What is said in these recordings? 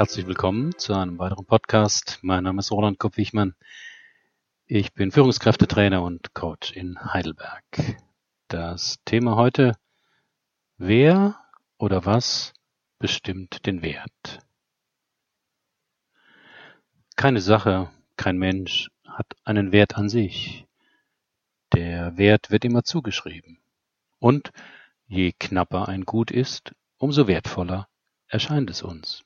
Herzlich willkommen zu einem weiteren Podcast. Mein Name ist Roland Kopp-Wichmann. Ich bin Führungskräftetrainer und Coach in Heidelberg. Das Thema heute, wer oder was bestimmt den Wert? Keine Sache, kein Mensch hat einen Wert an sich. Der Wert wird immer zugeschrieben. Und je knapper ein Gut ist, umso wertvoller erscheint es uns.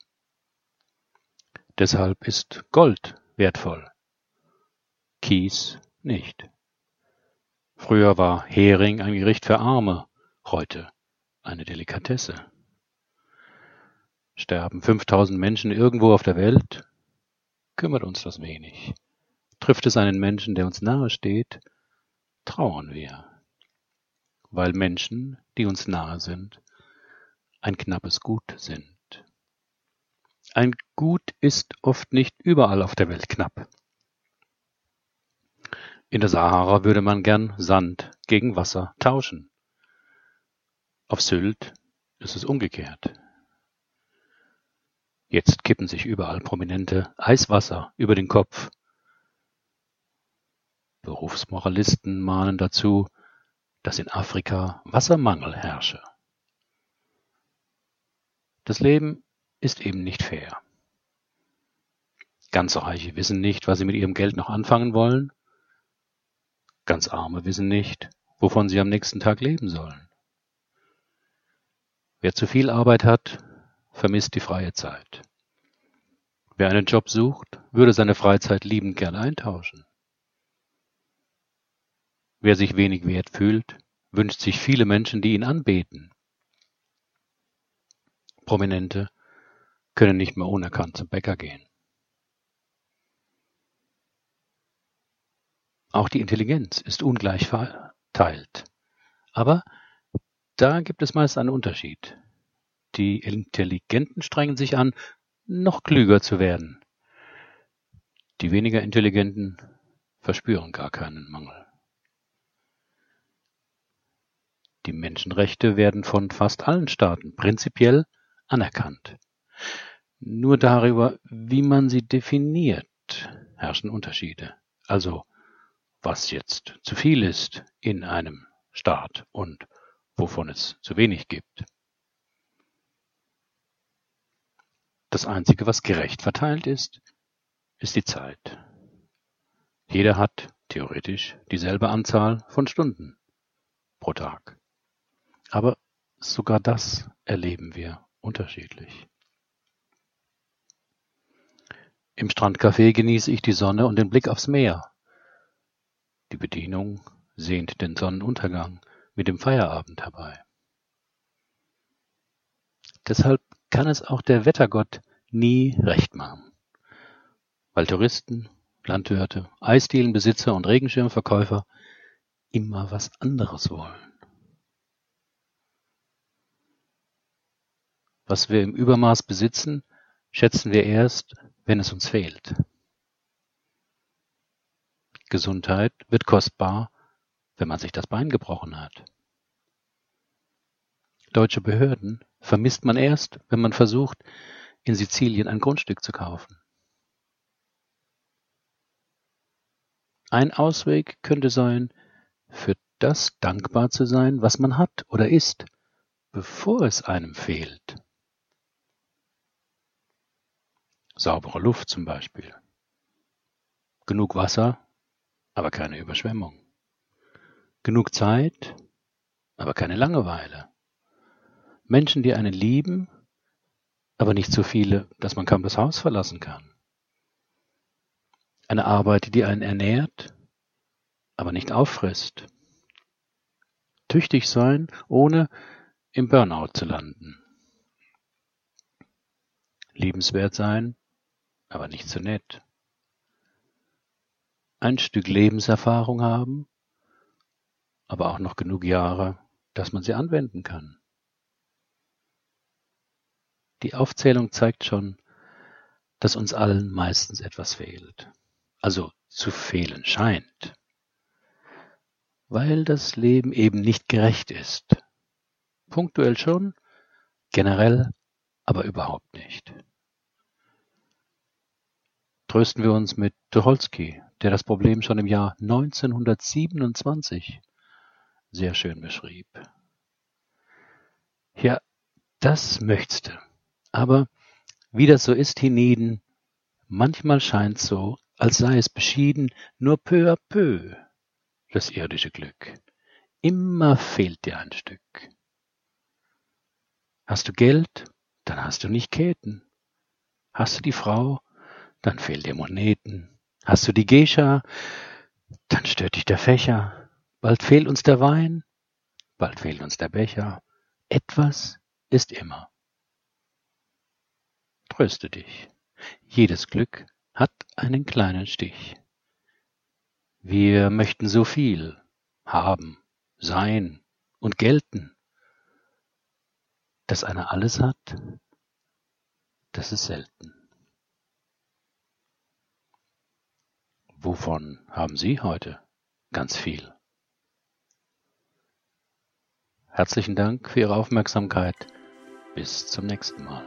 Deshalb ist Gold wertvoll, Kies nicht. Früher war Hering ein Gericht für Arme, heute eine Delikatesse. Sterben 5000 Menschen irgendwo auf der Welt, kümmert uns das wenig. Trifft es einen Menschen, der uns nahe steht, trauern wir, weil Menschen, die uns nahe sind, ein knappes Gut sind. Ein Gut ist oft nicht überall auf der Welt knapp. In der Sahara würde man gern Sand gegen Wasser tauschen. Auf Sylt ist es umgekehrt. Jetzt kippen sich überall prominente Eiswasser über den Kopf. Berufsmoralisten mahnen dazu, dass in Afrika Wassermangel herrsche. Das Leben ist eben nicht fair. Ganz Reiche wissen nicht, was sie mit ihrem Geld noch anfangen wollen. Ganz Arme wissen nicht, wovon sie am nächsten Tag leben sollen. Wer zu viel Arbeit hat, vermisst die freie Zeit. Wer einen Job sucht, würde seine Freizeit liebend gern eintauschen. Wer sich wenig wert fühlt, wünscht sich viele Menschen, die ihn anbeten. Prominente können nicht mehr unerkannt zum Bäcker gehen. Auch die Intelligenz ist ungleich verteilt. Aber da gibt es meist einen Unterschied. Die Intelligenten strengen sich an, noch klüger zu werden. Die weniger Intelligenten verspüren gar keinen Mangel. Die Menschenrechte werden von fast allen Staaten prinzipiell anerkannt. Nur darüber, wie man sie definiert, herrschen Unterschiede. Also, was jetzt zu viel ist in einem Staat und wovon es zu wenig gibt. Das Einzige, was gerecht verteilt ist, ist die Zeit. Jeder hat theoretisch dieselbe Anzahl von Stunden pro Tag. Aber sogar das erleben wir unterschiedlich. Im Strandcafé genieße ich die Sonne und den Blick aufs Meer. Die Bedienung sehnt den Sonnenuntergang mit dem Feierabend herbei. Deshalb kann es auch der Wettergott nie recht machen, weil Touristen, Landwirte, Eisdielenbesitzer und Regenschirmverkäufer immer was anderes wollen. Was wir im Übermaß besitzen, schätzen wir erst, wenn es uns fehlt. Gesundheit wird kostbar, wenn man sich das Bein gebrochen hat. Deutsche Behörden vermisst man erst, wenn man versucht, in Sizilien ein Grundstück zu kaufen. Ein Ausweg könnte sein, für das dankbar zu sein, was man hat oder ist, bevor es einem fehlt. Saubere Luft zum Beispiel. Genug Wasser, aber keine Überschwemmung. Genug Zeit, aber keine Langeweile. Menschen, die einen lieben, aber nicht so viele, dass man kaum das Haus verlassen kann. Eine Arbeit, die einen ernährt, aber nicht auffrisst. Tüchtig sein, ohne im Burnout zu landen. Liebenswert sein, aber nicht so nett. Ein Stück Lebenserfahrung haben, aber auch noch genug Jahre, dass man sie anwenden kann. Die Aufzählung zeigt schon, dass uns allen meistens etwas fehlt, also zu fehlen scheint, weil das Leben eben nicht gerecht ist. Punktuell schon, generell aber überhaupt nicht. Trösten wir uns mit Tucholsky, der das Problem schon im Jahr 1927 sehr schön beschrieb. Ja, das möchtest du. Aber wie das so ist hienieden, manchmal scheint's so, als sei es beschieden, nur peu à peu, das irdische Glück. Immer fehlt dir ein Stück. Hast du Geld, dann hast du nicht Käten. Hast du die Frau, dann fehlen dir Moneten. Hast du die Gescha, dann stört dich der Fächer. Bald fehlt uns der Wein, bald fehlt uns der Becher. Etwas ist immer. Tröste dich. Jedes Glück hat einen kleinen Stich. Wir möchten so viel haben, sein und gelten. Dass einer alles hat, das ist selten. Wovon haben Sie heute ganz viel? Herzlichen Dank für Ihre Aufmerksamkeit. Bis zum nächsten Mal.